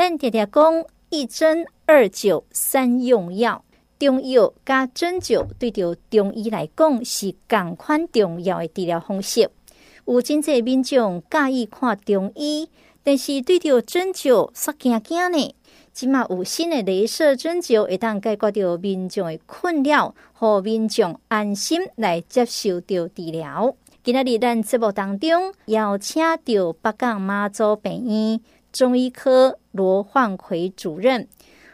咱常常讲一针二灸三用药，中药加针灸对着中医来讲是共款重要的治疗方式。有真济民众介意看中医，但是对着针灸煞惊惊呢。即马有新的镭射针灸，会当解决着民众的困扰，让民众安心来接受着治疗。今日咱节目当中邀请到北港妈祖病院中医科罗焕奎主任。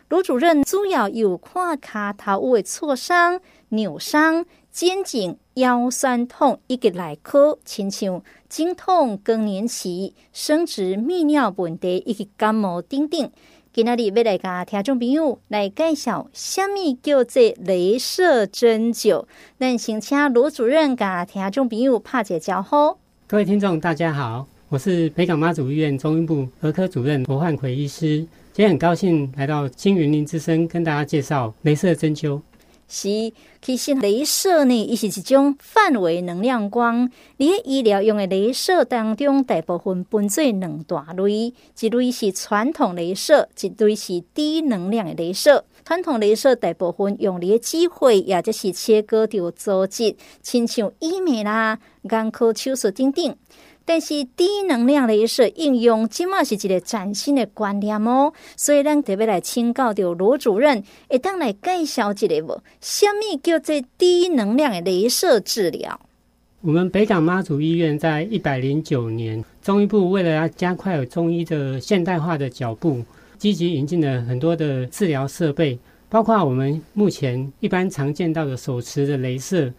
罗主任主要有看脚头有的挫伤、扭伤、肩颈、腰酸痛，以及内科，亲像经痛、更年期、生殖泌尿问题以及感冒等等。今仔日要来甲听众朋友来介绍，什么叫做镭射针灸？咱先请罗主任甲听众朋友拍个招呼。各位听众，大家好，我是北港妈祖医院中医部儿科主任罗焕奎医师。今天很高兴来到青云林之声，跟大家介绍镭射针灸。是，其实镭射呢，伊是一种范围能量光。你医疗用的镭射当中，大部分分做两大类，一类是传统镭射，一类是低能量的镭射。传统镭射大部分用嚟嘅机会，也就是切割掉组织，亲像医美啦、眼科手术等等。但是低能量镭射应用，即嘛是一个崭新的观念哦。所以咱特别来请教到罗主任，会当来介绍一个无？什么叫做低能量的镭射治疗？我们北港妈祖医院在一百零九年，中医部为了要加快中医的现代化的脚步，积极引进了很多的治疗设备，包括我们目前一般常见到的手持的镭射。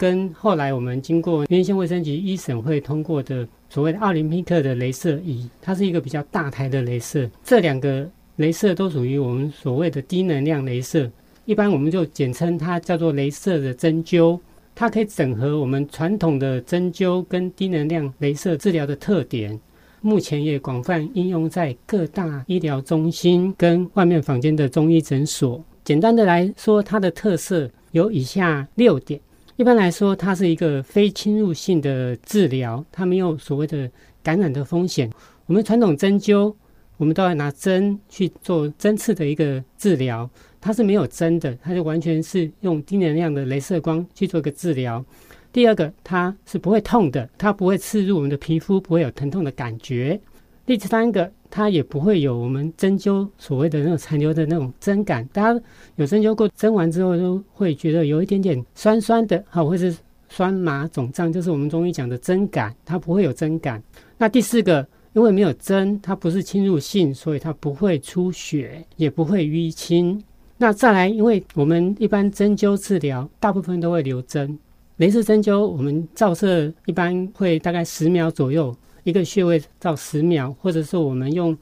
跟后来我们经过原先卫生局一审会通过的所谓的奥林匹克的镭射仪，它是一个比较大台的镭射。这两个镭射都属于我们所谓的低能量镭射，一般我们就简称它叫做镭射的针灸。它可以整合我们传统的针灸跟低能量镭射治疗的特点，目前也广泛应用在各大医疗中心跟外面坊间的中医诊所。简单的来说，它的特色有以下六点。一般来说，它是一个非侵入性的治疗，它没有所谓的感染的风险。我们传统针灸，我们都要拿针去做针刺的一个治疗，它是没有针的，它就完全是用低能量的镭射光去做一个治疗。第二个，它是不会痛的，它不会刺入我们的皮肤，不会有疼痛的感觉。第三个。它也不会有我们针灸所谓的那种残留的那种针感，大家有针灸过，针完之后都会觉得有一点点酸酸的，好，或是酸麻肿胀，就是我们中医讲的针感，它不会有针感。那第四个，因为没有针，它不是侵入性，所以它不会出血，也不会淤青。那再来，因为我们一般针灸治疗大部分都会留针，镭射针灸我们照射一般会大概十秒左右。一个穴位照十秒，或者是我们用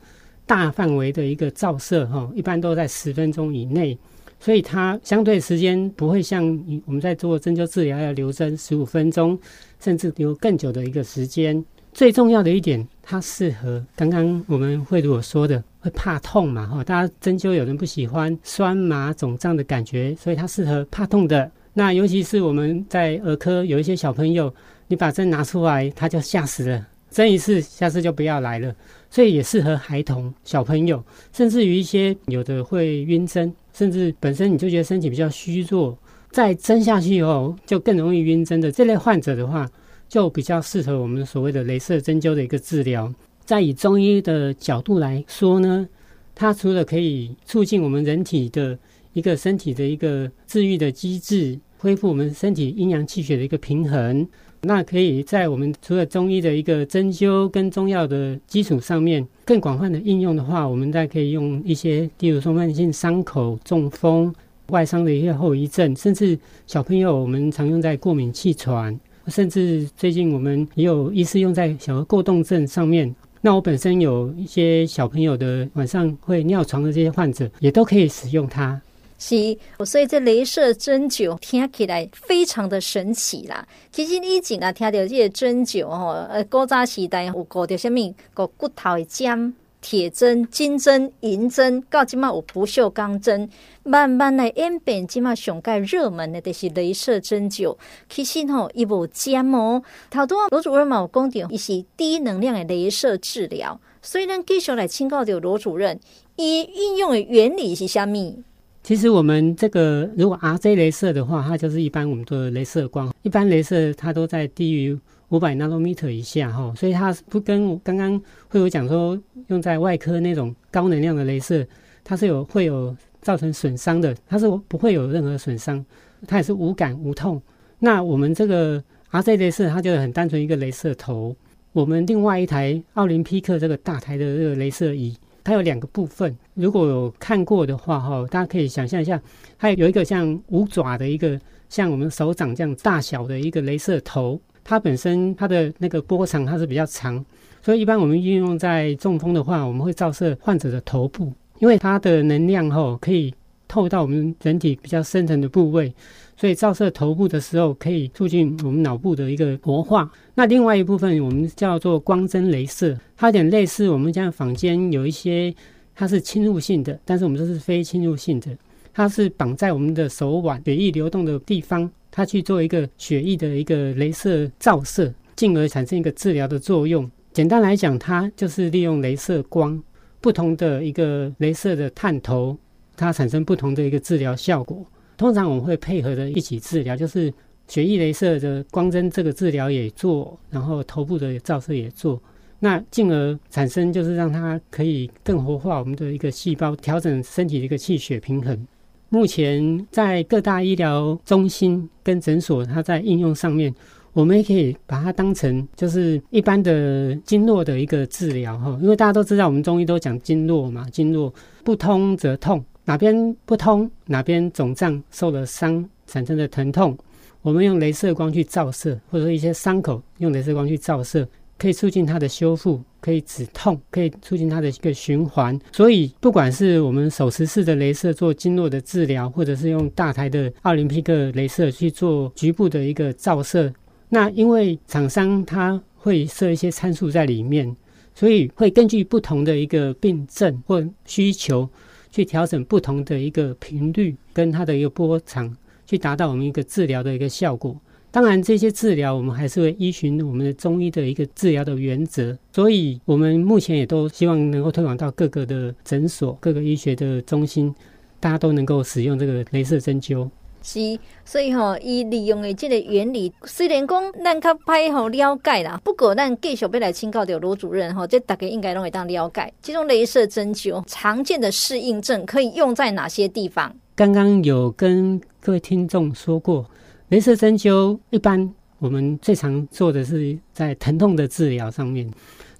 大范围的一个照射，哈，一般都在十分钟以内，所以它相对时间不会像我们在做针灸治疗要留针十五分钟，甚至留更久的一个时间。最重要的一点，它适合刚刚我们会如我说的，会怕痛嘛，哈，大家针灸有人不喜欢酸麻肿胀的感觉，所以它适合怕痛的。那尤其是我们在儿科有一些小朋友，你把针拿出来，他就吓死了。针一次，下次就不要来了，所以也适合孩童、小朋友，甚至于一些有的会晕针，甚至本身你就觉得身体比较虚弱，再针下去以后就更容易晕针的这类患者的话，就比较适合我们所谓的镭射针灸的一个治疗。在以中医的角度来说呢，它除了可以促进我们人体的一个身体的一个治愈的机制，恢复我们身体阴阳气血的一个平衡。那可以在我们除了中医的一个针灸跟中药的基础上面，更广泛的应用的话，我们再可以用一些，例如说慢性伤口、中风、外伤的一些后遗症，甚至小朋友我们常用在过敏气喘，甚至最近我们也有医师用在小儿过动症上面。那我本身有一些小朋友的晚上会尿床的这些患者，也都可以使用它。是，所以这镭射针灸听起来非常的神奇啦。其实你以前啊听到这个针灸吼，呃，古早时代有搞到什么，个骨头的针、铁针、金针、银针，到即嘛有不锈钢针，慢慢来演变，即嘛上盖热门的就是镭射针灸。其实吼，伊无针哦，头拄啊罗主任嘛有讲到，伊是低能量的镭射治疗。所以呢，继续来请教的罗主任，伊运用的原理是什么？其实我们这个如果 RZ 镭射的话，它就是一般我们的镭射光，一般镭射它都在低于五百纳米以下哈，所以它不跟刚刚会有讲说用在外科那种高能量的镭射，它是有会有造成损伤的，它是不会有任何损伤，它也是无感无痛。那我们这个 RZ 镭射，它就是很单纯一个镭射头。我们另外一台奥林匹克这个大台的这个镭射仪，它有两个部分。如果有看过的话，哈，大家可以想象一下，它有一个像五爪的一个像我们手掌这样大小的一个镭射头，它本身它的那个波长它是比较长，所以一般我们运用在中风的话，我们会照射患者的头部，因为它的能量哈可以透到我们人体比较深层的部位。所以照射头部的时候，可以促进我们脑部的一个活化。那另外一部分，我们叫做光针镭射，它有点类似我们现在坊间有一些，它是侵入性的，但是我们这是非侵入性的，它是绑在我们的手腕血液流动的地方，它去做一个血液的一个镭射照射，进而产生一个治疗的作用。简单来讲，它就是利用镭射光，不同的一个镭射的探头，它产生不同的一个治疗效果。通常我们会配合着一起治疗，就是血液镭射的光针这个治疗也做，然后头部的照射也做，那进而产生就是让它可以更活化我们的一个细胞，调整身体的一个气血平衡。目前在各大医疗中心跟诊所，它在应用上面，我们也可以把它当成就是一般的经络的一个治疗哈，因为大家都知道我们中医都讲经络嘛，经络不通则痛。哪边不通，哪边肿胀受了伤产生的疼痛，我们用镭射光去照射，或者说一些伤口用镭射光去照射，可以促进它的修复，可以止痛，可以促进它的一个循环。所以，不管是我们手持式的镭射做经络的治疗，或者是用大台的奥林匹克镭射去做局部的一个照射，那因为厂商它会设一些参数在里面，所以会根据不同的一个病症或需求。去调整不同的一个频率跟它的一个波长，去达到我们一个治疗的一个效果。当然，这些治疗我们还是会依循我们的中医的一个治疗的原则。所以，我们目前也都希望能够推广到各个的诊所、各个医学的中心，大家都能够使用这个镭射针灸。是，所以吼、哦，伊利用的这个原理，虽然讲咱较歹好了解啦，不过咱继续要来请教到罗主任吼，这大家应该拢会当了解。这种雷射针灸常见的适应症可以用在哪些地方？刚刚有跟各位听众说过，雷射针灸一般我们最常做的是在疼痛的治疗上面，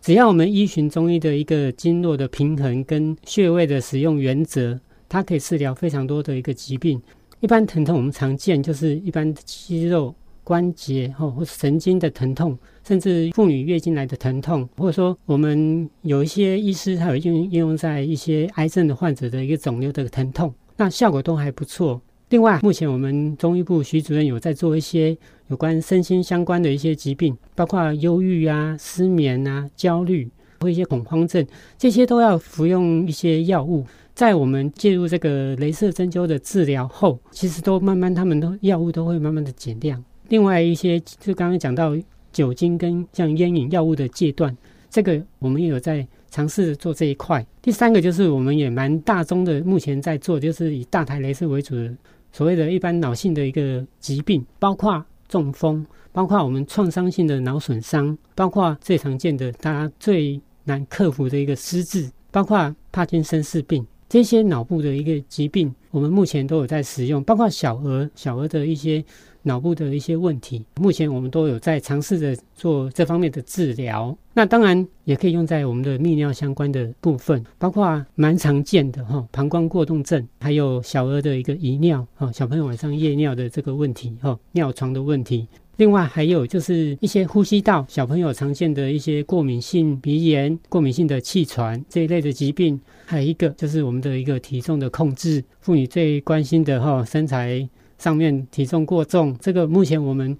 只要我们依循中医的一个经络的平衡跟穴位的使用原则，它可以治疗非常多的一个疾病。一般疼痛，我们常见就是一般的肌肉、关节或或神经的疼痛，甚至妇女月经来的疼痛，或者说我们有一些医师，他有应应用在一些癌症的患者的一个肿瘤的疼痛，那效果都还不错。另外，目前我们中医部徐主任有在做一些有关身心相关的一些疾病，包括忧郁啊、失眠啊、焦虑或一些恐慌症，这些都要服用一些药物。在我们介入这个雷射针灸的治疗后，其实都慢慢，他们都药物都会慢慢的减量。另外一些，就刚刚讲到酒精跟像烟瘾药物的戒断，这个我们也有在尝试做这一块。第三个就是我们也蛮大宗的，目前在做就是以大台雷射为主的所谓的一般脑性的一个疾病，包括中风，包括我们创伤性的脑损伤，包括最常见的大家最难克服的一个失智，包括帕金森氏病。这些脑部的一个疾病，我们目前都有在使用，包括小儿、小儿的一些脑部的一些问题，目前我们都有在尝试着做这方面的治疗。那当然也可以用在我们的泌尿相关的部分，包括蛮常见的哈膀胱过动症，还有小儿的一个遗尿哈小朋友晚上夜尿的这个问题哈尿床的问题。另外还有就是一些呼吸道小朋友常见的一些过敏性鼻炎、过敏性的气喘这一类的疾病，还有一个就是我们的一个体重的控制，妇女最关心的哈身材上面体重过重，这个目前我们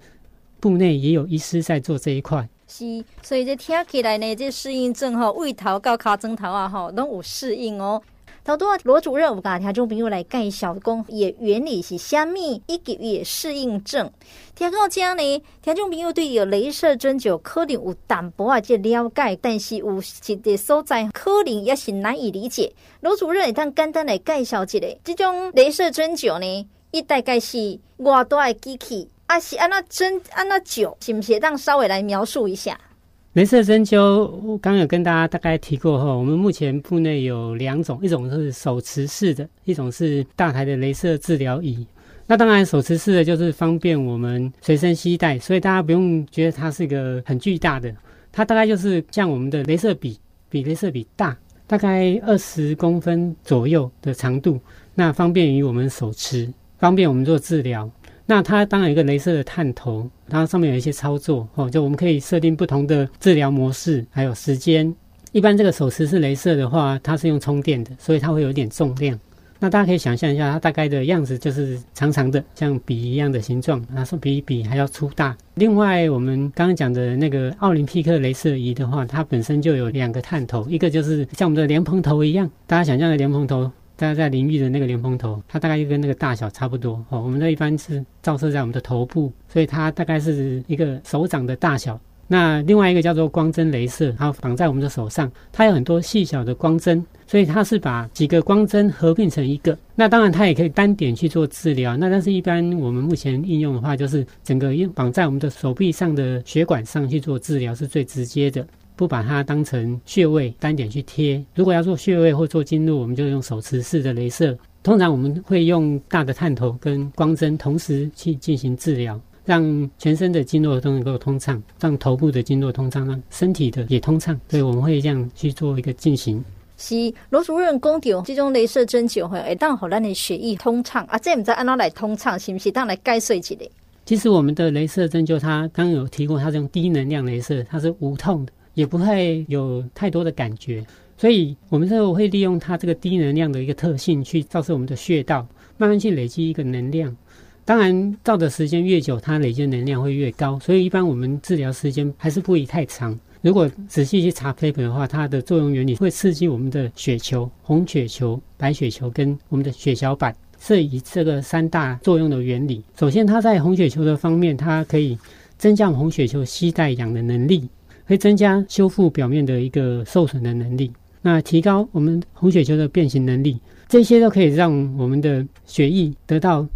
部内也有医师在做这一块。是，所以这听起来呢，这适应症哈，胃头到尻川头啊哈，都有适应哦。头拄啊，罗主任有甲听众朋友来介绍讲，伊的原理是虾米，以及伊的适应症。听到这呢，听众朋友对有镭射针灸可能有淡薄仔这了解，但是有一个所在可能也是难以理解。罗主任会当简单来介绍一下，这种镭射针灸呢，伊大概是偌大的机器，啊是安那针安那灸，是不是当稍微来描述一下？镭射针灸，我刚有跟大家大概提过后，我们目前部内有两种，一种是手持式的，一种是大台的镭射治疗仪。那当然，手持式的就是方便我们随身携带，所以大家不用觉得它是一个很巨大的，它大概就是像我们的镭射笔，比镭射笔大，大概二十公分左右的长度，那方便于我们手持，方便我们做治疗。那它当然有一个镭射的探头，它上面有一些操作哦，就我们可以设定不同的治疗模式，还有时间。一般这个手持式镭射的话，它是用充电的，所以它会有点重量。那大家可以想象一下，它大概的样子就是长长的，像笔一样的形状，它是比笔还要粗大。另外，我们刚刚讲的那个奥林匹克镭射仪的话，它本身就有两个探头，一个就是像我们的莲蓬头一样，大家想象的莲蓬头。大家在淋浴的那个莲蓬头，它大概就跟那个大小差不多哦。我们这一般是照射在我们的头部，所以它大概是一个手掌的大小。那另外一个叫做光针镭射，它绑在我们的手上，它有很多细小的光针，所以它是把几个光针合并成一个。那当然它也可以单点去做治疗。那但是一般我们目前应用的话，就是整个用绑在我们的手臂上的血管上去做治疗，是最直接的。不把它当成穴位单点去贴。如果要做穴位或做经络，我们就用手持式的镭射。通常我们会用大的探头跟光针同时去进行治疗，让全身的经络都能够通畅，让头部的经络通畅，让身体的也通畅。所以我们会这样去做一个进行。是罗主任讲到这种镭射针灸会当让咱的血液通畅啊，这唔知道按哪来通畅，是不是当来解说一下？其实我们的镭射针灸，它刚刚有提过，它是用低能量镭射，它是无痛的。也不会有太多的感觉，所以我们这会利用它这个低能量的一个特性去照射我们的穴道，慢慢去累积一个能量。当然，照的时间越久，它累积的能量会越高。所以一般我们治疗时间还是不宜太长。如果仔细去查 paper 的话，它的作用原理会刺激我们的血球、红血球、白血球跟我们的血小板，是以这个三大作用的原理。首先，它在红血球的方面，它可以增加红血球吸带氧的能力。会增加修复表面的一个受损的能力，那提高我们红血球的变形能力，这些都可以让我们的血液得到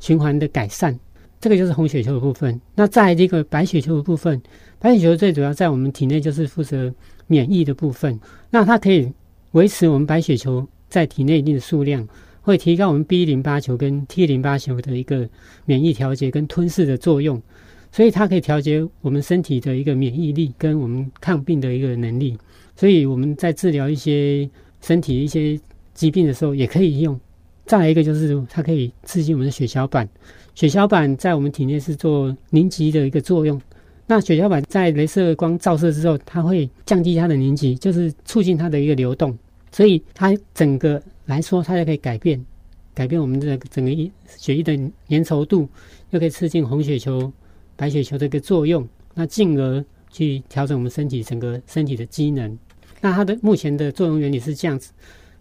循环的改善。这个就是红血球的部分。那在这个白血球的部分，白血球最主要在我们体内就是负责免疫的部分。那它可以维持我们白血球在体内一定的数量，会提高我们 B 淋巴球跟 T 淋巴球的一个免疫调节跟吞噬的作用。所以它可以调节我们身体的一个免疫力跟我们抗病的一个能力，所以我们在治疗一些身体一些疾病的时候也可以用。再来一个就是它可以刺激我们的血小板，血小板在我们体内是做凝集的一个作用。那血小板在镭射光照射之后，它会降低它的凝集，就是促进它的一个流动。所以它整个来说，它就可以改变改变我们的整个一血液的粘稠度，又可以刺激红血球。白血球的一个作用，那进而去调整我们身体整个身体的机能。那它的目前的作用原理是这样子，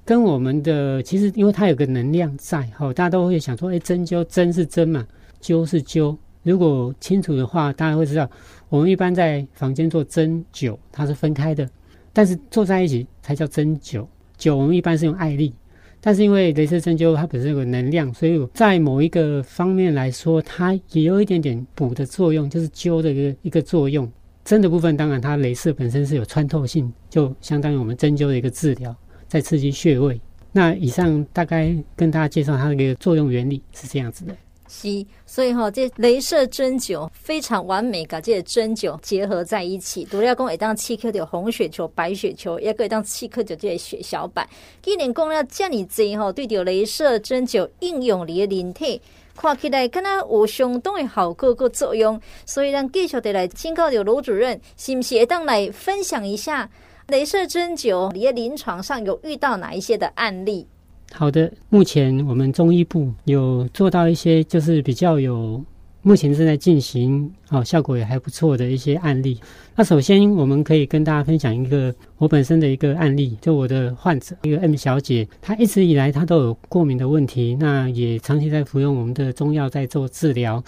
跟我们的其实因为它有个能量在，哈，大家都会想说，哎，针灸针是针嘛，灸是灸。如果清楚的话，大家会知道，我们一般在房间做针灸，它是分开的，但是做在一起才叫针灸。灸我们一般是用艾粒。但是因为镭射针灸它本身有个能量，所以在某一个方面来说，它也有一点点补的作用，就是灸的一个一个作用。针的部分当然它镭射本身是有穿透性，就相当于我们针灸的一个治疗，在刺激穴位。那以上大概跟大家介绍它的一个作用原理是这样子的。是，所以哈、哦，这镭射针灸非常完美，把这些针灸结合在一起。独立讲，会当刺激到红血球、白血球，也可以当刺激到这些血小板。既然讲了这么多吼，对着镭射针灸应用你的人体，看起来可能有相当的效果和作用。所以，让继续的来请教的罗主任，是不是会当来分享一下镭射针灸你的临床上有遇到哪一些的案例？好的，目前我们中医部有做到一些就是比较有目前正在进行哦，效果也还不错的一些案例。那首先我们可以跟大家分享一个我本身的一个案例，就我的患者一个 M 小姐，她一直以来她都有过敏的问题，那也长期在服用我们的中药在做治疗，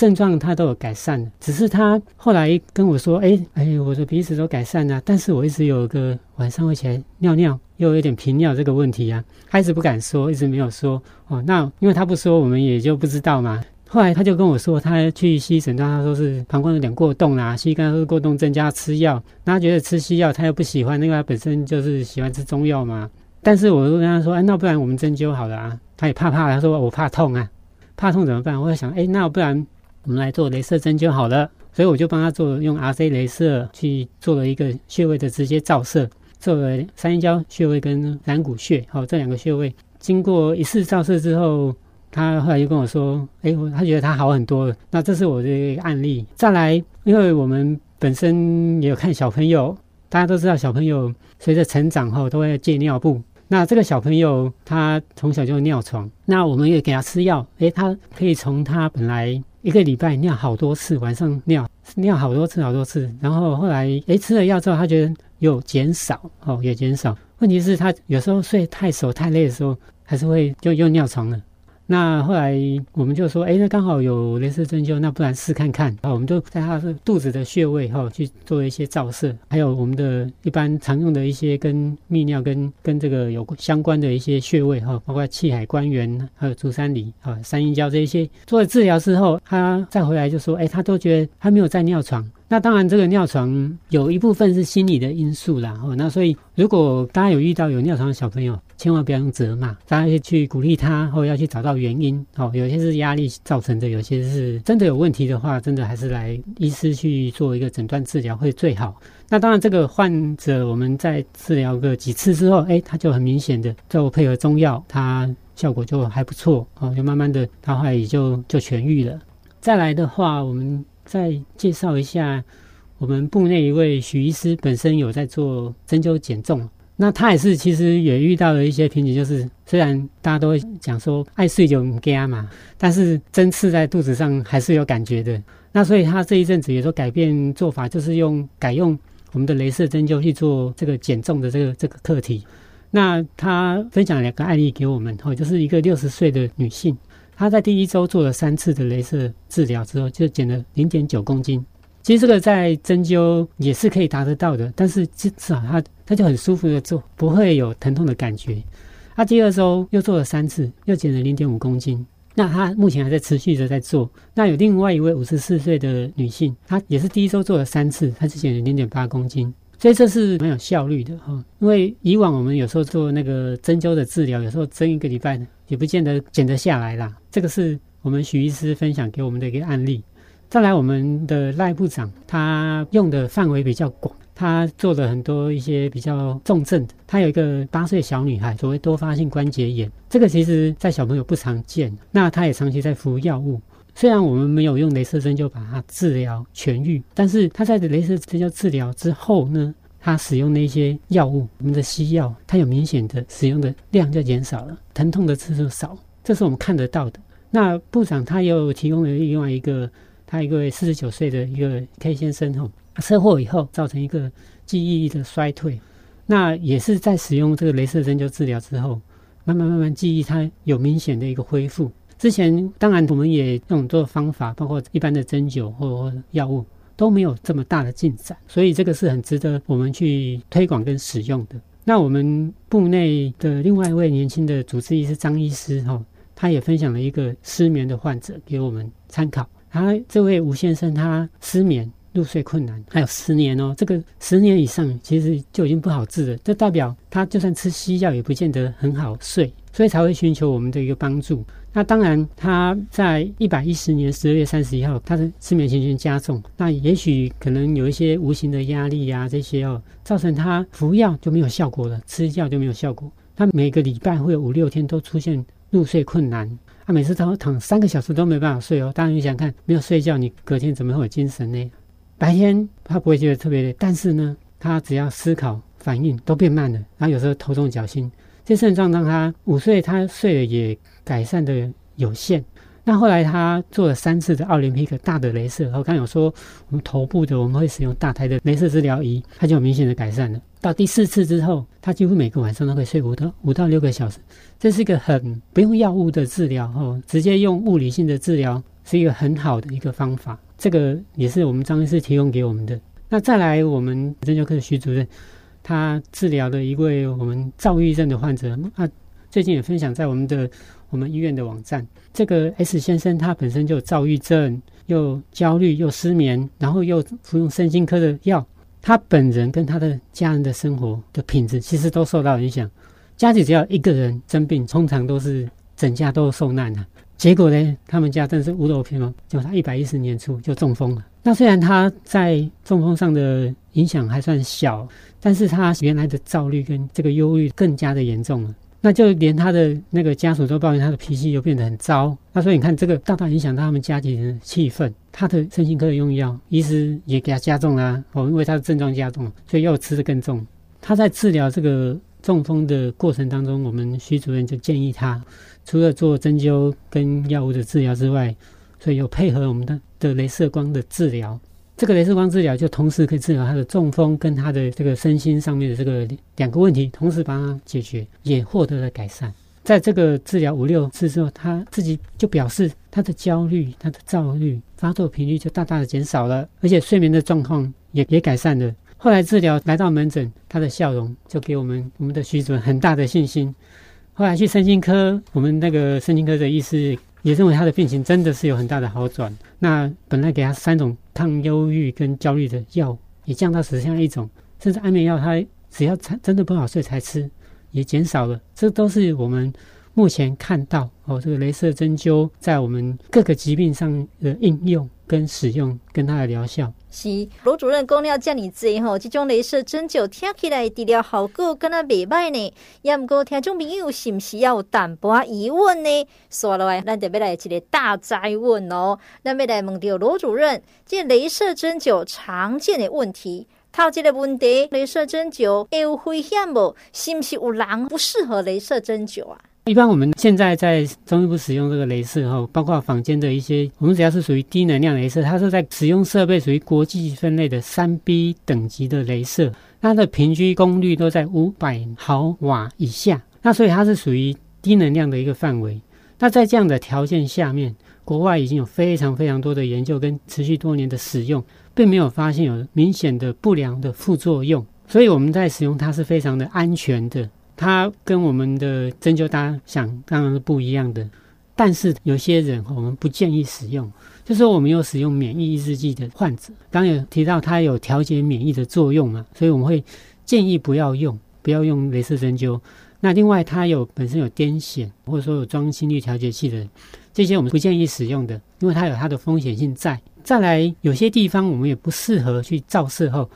症状他都有改善，只是他后来跟我说，哎哎，我的鼻子都改善了，但是我一直有一个晚上会起来尿尿，又有点频尿这个问题啊，他一直不敢说，一直没有说哦。那因为他不说，我们也就不知道嘛。后来他就跟我说，他去西医诊断，他说是膀胱有点过动啦，西医刚说过动症加吃药，那他觉得吃西药他又不喜欢，因为他本身就是喜欢吃中药嘛。但是我就跟他说，哎，那不然我们针灸好了啊？他也怕怕，他说我怕痛啊，怕痛怎么办？我就想，哎，那不然我们来做镭射针灸好了。所以我就帮他做用 RC 镭射去做了一个穴位的直接照射，做了三阴交穴位跟揽谷穴，好，这两个穴位经过一次照射之后。他后来就跟我说：“哎，他觉得他好很多了。那这是我的一个案例。再来，因为我们本身也有看小朋友，大家都知道小朋友随着成长后都会戒尿布。那这个小朋友他从小就尿床，那我们也给他吃药。哎，他可以从他本来一个礼拜尿好多次，晚上尿尿好多次好多次，然后后来诶吃了药之后，他觉得有减少哦，有减少。问题是，他有时候睡太熟太累的时候，还是会就又尿床了。”那后来我们就说，哎，那刚好有雷射针灸，那不然试看看。好，我们就在他的肚子的穴位哈去做一些照射，还有我们的一般常用的一些跟泌尿跟跟这个有相关的一些穴位哈，包括气海关元还有足三里啊、三阴交这一些做了治疗之后，他再回来就说，哎，他都觉得他没有再尿床。那当然，这个尿床有一部分是心理的因素啦。哦，那所以如果大家有遇到有尿床的小朋友，千万不要用责骂，大家去鼓励他，或要去找到原因。哦，有些是压力造成的，有些是真的有问题的话，真的还是来医师去做一个诊断治疗会最好。那当然，这个患者我们在治疗个几次之后，哎，他就很明显的，就配合中药，他效果就还不错。哦，就慢慢的，他后来也就就痊愈了。再来的话，我们。再介绍一下，我们部内一位许医师本身有在做针灸减重，那他也是其实也遇到了一些瓶颈，就是虽然大家都会讲说爱睡就唔惊嘛，但是针刺在肚子上还是有感觉的。那所以他这一阵子也都改变做法，就是用改用我们的雷射针灸去做这个减重的这个这个课题。那他分享两个案例给我们，哦，就是一个六十岁的女性。他在第一周做了三次的镭射治疗之后，就减了零点九公斤。其实这个在针灸也是可以达得到的，但是至少他他就很舒服的做，不会有疼痛的感觉。他第二周又做了三次，又减了零点五公斤。那他目前还在持续的在做。那有另外一位五十四岁的女性，她也是第一周做了三次，她只减了零点八公斤。所以这是蛮有效率的哈，因为以往我们有时候做那个针灸的治疗，有时候针一个礼拜呢，也不见得减得下来啦。这个是我们许医师分享给我们的一个案例。再来，我们的赖部长他用的范围比较广，他做了很多一些比较重症的。他有一个八岁小女孩，所谓多发性关节炎，这个其实在小朋友不常见，那他也长期在服药物。虽然我们没有用雷射针灸把它治疗痊愈，但是他在雷射针灸治疗之后呢，他使用那些药物，我们的西药，它有明显的使用的量就减少了，疼痛的次数少，这是我们看得到的。那部长他又提供了另外一个，他一个四十九岁的一个 K 先生吼，车祸以后造成一个记忆力的衰退，那也是在使用这个雷射针灸治疗之后，慢慢慢慢记忆他有明显的一个恢复。之前当然我们也用做方法，包括一般的针灸或药物都没有这么大的进展，所以这个是很值得我们去推广跟使用的。那我们部内的另外一位年轻的主治医师张医师哈，他也分享了一个失眠的患者给我们参考。他这位吴先生他失眠入睡困难，还有十年哦，这个十年以上其实就已经不好治了，这代表他就算吃西药也不见得很好睡，所以才会寻求我们的一个帮助。那当然，他在一百一十年十二月三十一号，他的失眠情形加重。那也许可能有一些无形的压力呀、啊，这些哦，造成他服药就没有效果了，吃药就没有效果。他每个礼拜会有五六天都出现入睡困难，他每次都躺三个小时都没办法睡哦。当然你想看，没有睡觉，你隔天怎么会有精神呢？白天他不会觉得特别累，但是呢，他只要思考反应都变慢了，然后有时候头重脚轻。这症状让他午睡，他睡了也改善的有限。那后来他做了三次的奥林匹克大的镭射，我刚有说我们头部的我们会使用大台的镭射治疗仪，他就有明显的改善了。到第四次之后，他几乎每个晚上都可以睡五到五到六个小时，这是一个很不用药物的治疗哦，直接用物理性的治疗是一个很好的一个方法。这个也是我们张医师提供给我们的。那再来，我们针灸科的徐主任，他治疗的一位我们躁郁症的患者，啊，最近也分享在我们的我们医院的网站。这个 S 先生他本身就有躁郁症，又焦虑又失眠，然后又服用身心科的药。他本人跟他的家人的生活的品质其实都受到影响。家里只要一个人生病，通常都是整家都受难啊。结果呢，他们家真是屋漏偏逢，就他一百一十年初就中风了。那虽然他在中风上的影响还算小，但是他原来的躁虑跟这个忧郁更加的严重了。那就连他的那个家属都抱怨他的脾气又变得很糟。那所以你看，这个大大影响到他们家庭的气氛。他的身心科的用药，医师也给他加重了啊，哦，因为他的症状加重，所以药吃得更重。他在治疗这个中风的过程当中，我们徐主任就建议他，除了做针灸跟药物的治疗之外，所以有配合我们的的镭射光的治疗。这个镭射光治疗就同时可以治疗他的中风跟他的这个身心上面的这个两个问题，同时帮他解决，也获得了改善。在这个治疗五六次之后，他自己就表示他的焦虑、他的躁虑发作频率就大大的减少了，而且睡眠的状况也也改善了。后来治疗来到门诊，他的笑容就给我们我们的徐主任很大的信心。后来去身心科，我们那个身心科的医师也认为他的病情真的是有很大的好转。那本来给他三种抗忧郁跟焦虑的药，也降到只剩下一种，甚至安眠药他只要真的不好睡才吃，也减少了。这都是我们目前看到哦，这个雷射针灸在我们各个疾病上的应用跟使用跟它的疗效。是罗主任讲了这么多吼，这种镭射针灸听起来治疗效果敢若袂歹呢。也毋过听众朋友是毋是要有淡薄疑问呢？说落来，咱得要来一个大灾问哦。咱要来问到罗主任，这镭射针灸常见的问题，头一个问题，镭射针灸会有危险无？是毋是有人不适合镭射针灸啊？一般我们现在在中医部使用这个镭射哈，包括坊间的一些，我们只要是属于低能量镭射，它是在使用设备属于国际分类的三 B 等级的镭射，它的平均功率都在五百毫瓦以下，那所以它是属于低能量的一个范围。那在这样的条件下面，国外已经有非常非常多的研究跟持续多年的使用，并没有发现有明显的不良的副作用，所以我们在使用它是非常的安全的。它跟我们的针灸，大家想当然是不一样的。但是有些人我们不建议使用，就是说我们有使用免疫抑制剂的患者，刚有提到它有调节免疫的作用嘛，所以我们会建议不要用，不要用镭射针灸。那另外，它有本身有癫痫或者说有装心率调节器的，这些我们不建议使用的，因为它有它的风险性在。再来，有些地方我们也不适合去照射后。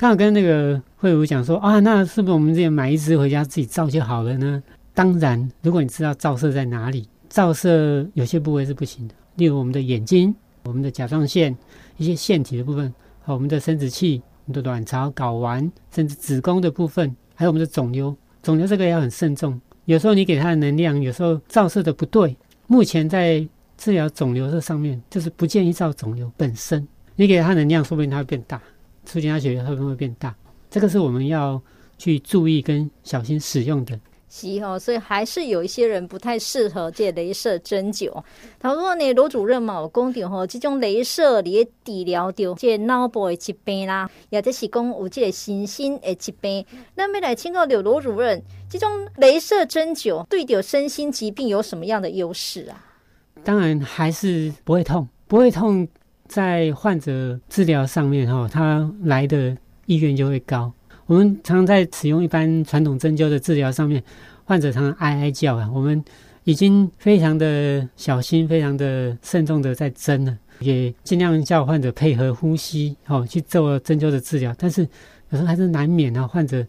刚好跟那个慧茹讲说啊，那是不是我们自己买一支回家自己照就好了呢？当然，如果你知道照射在哪里，照射有些部位是不行的，例如我们的眼睛、我们的甲状腺、一些腺体的部分，和我们的生殖器、我们的卵巢、睾丸，甚至子宫的部分，还有我们的肿瘤。肿瘤这个要很慎重，有时候你给它的能量，有时候照射的不对。目前在治疗肿瘤这上面，就是不建议照肿瘤本身，你给它能量，说不定它会变大。促进它血液会不会变大？这个是我们要去注意跟小心使用的。是哦，所以还是有一些人不太适合这雷射针灸。他说呢，罗主任嘛，有讲到吼，这种雷射你治疗掉这脑部的疾病啦，也者是讲有这个身心的疾病。那么来请教刘罗主任，这种雷射针灸对掉身心疾病有什么样的优势啊？当然还是不会痛，不会痛。在患者治疗上面，哈，他来的意愿就会高。我们常常在使用一般传统针灸的治疗上面，患者常常哀哀叫啊。我们已经非常的小心、非常的慎重的在针了，也尽量叫患者配合呼吸，好去做针灸的治疗。但是有时候还是难免啊，患者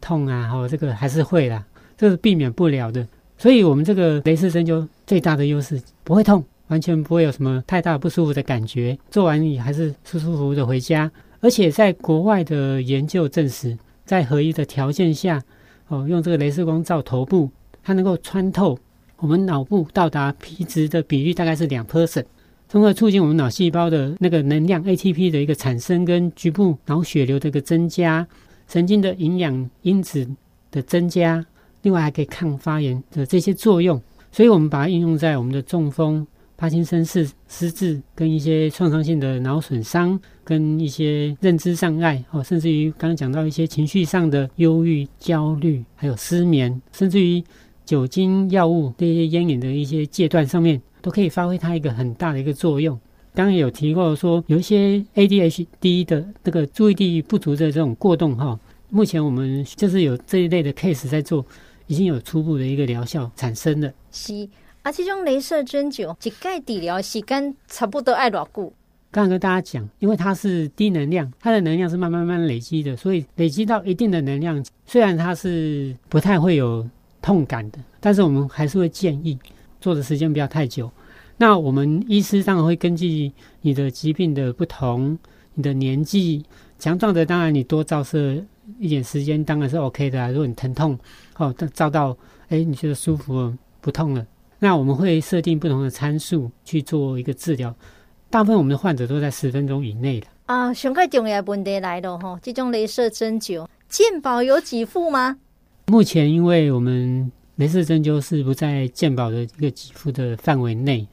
痛啊，哈，这个还是会啦，这是避免不了的。所以，我们这个雷射针灸最大的优势不会痛。完全不会有什么太大不舒服的感觉，做完你还是舒舒服服的回家。而且在国外的研究证实，在合一的条件下，哦，用这个镭射光照头部，它能够穿透我们脑部到达皮质的比率大概是两 percent，从而促进我们脑细胞的那个能量 ATP 的一个产生，跟局部脑血流的一个增加，神经的营养因子的增加，另外还可以抗发炎的这些作用。所以，我们把它应用在我们的中风、帕金森氏失智，跟一些创伤性的脑损伤，跟一些认知障碍，哦，甚至于刚刚讲到一些情绪上的忧郁、焦虑，还有失眠，甚至于。酒精药物这些烟瘾的一些戒断上面，都可以发挥它一个很大的一个作用。刚刚有提过说，有一些 ADHD 的这个注意力不足的这种过动哈，目前我们就是有这一类的 case 在做，已经有初步的一个疗效产生了。是啊，这种镭射针灸一盖底疗时间差不多爱多久？刚刚跟大家讲，因为它是低能量，它的能量是慢慢慢累积的，所以累积到一定的能量，虽然它是不太会有。痛感的，但是我们还是会建议做的时间不要太久。那我们医师当然会根据你的疾病的不同，你的年纪，强壮的当然你多照射一点时间当然是 OK 的啊。如果你疼痛，哦，照到哎你觉得舒服，不痛了，那我们会设定不同的参数去做一个治疗。大部分我们的患者都在十分钟以内的。啊，上个重要问题来了哈，这种雷射针灸健保有给付吗？目前，因为我们雷射针灸是不在健保的一个给付的范围内，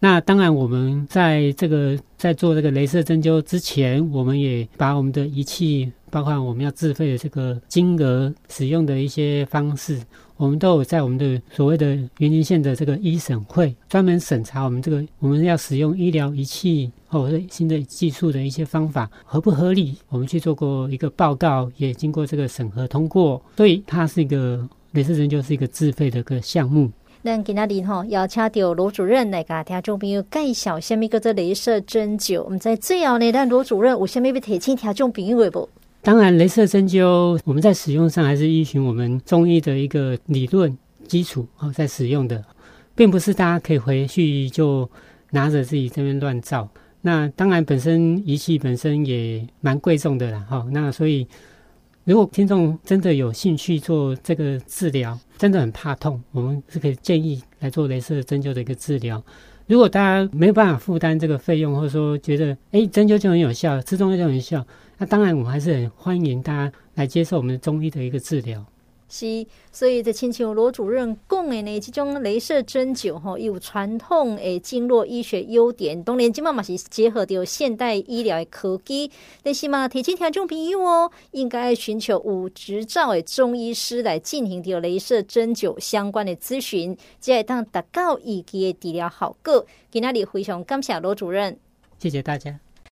那当然我们在这个在做这个雷射针灸之前，我们也把我们的仪器，包括我们要自费的这个金额、使用的一些方式，我们都有在我们的所谓的云林县的这个医审会专门审查我们这个我们要使用医疗仪器。或者新的技术的一些方法合不合理？我们去做过一个报告，也经过这个审核通过，所以它是一个雷射针灸，是一个自费的一个项目。那今天里哈要请到罗主任来给听众朋友介绍什么叫做雷射针灸。我们在最后呢，让罗主任有什么要提醒听众朋友的不？当然，雷射针灸我们在使用上还是依循我们中医的一个理论基础哦，在使用的，并不是大家可以回去就拿着自己这边乱照。那当然，本身仪器本身也蛮贵重的啦，哈。那所以，如果听众真的有兴趣做这个治疗，真的很怕痛，我们是可以建议来做雷射针灸的一个治疗。如果大家没有办法负担这个费用，或者说觉得哎针灸就很有效，吃中药就很有效，那当然我们还是很欢迎大家来接受我们的中医的一个治疗。是，所以在亲像罗主任讲的呢，这种雷射针灸吼，有传统的经络医学优点，当然今嘛嘛是结合到现代医疗的科技。但是嘛，提醒听众朋友哦，应该寻求有执照的中医师来进行掉雷射针灸相关的咨询，才会当达到预期的治疗效果。今天里非常感谢罗主任，谢谢大家。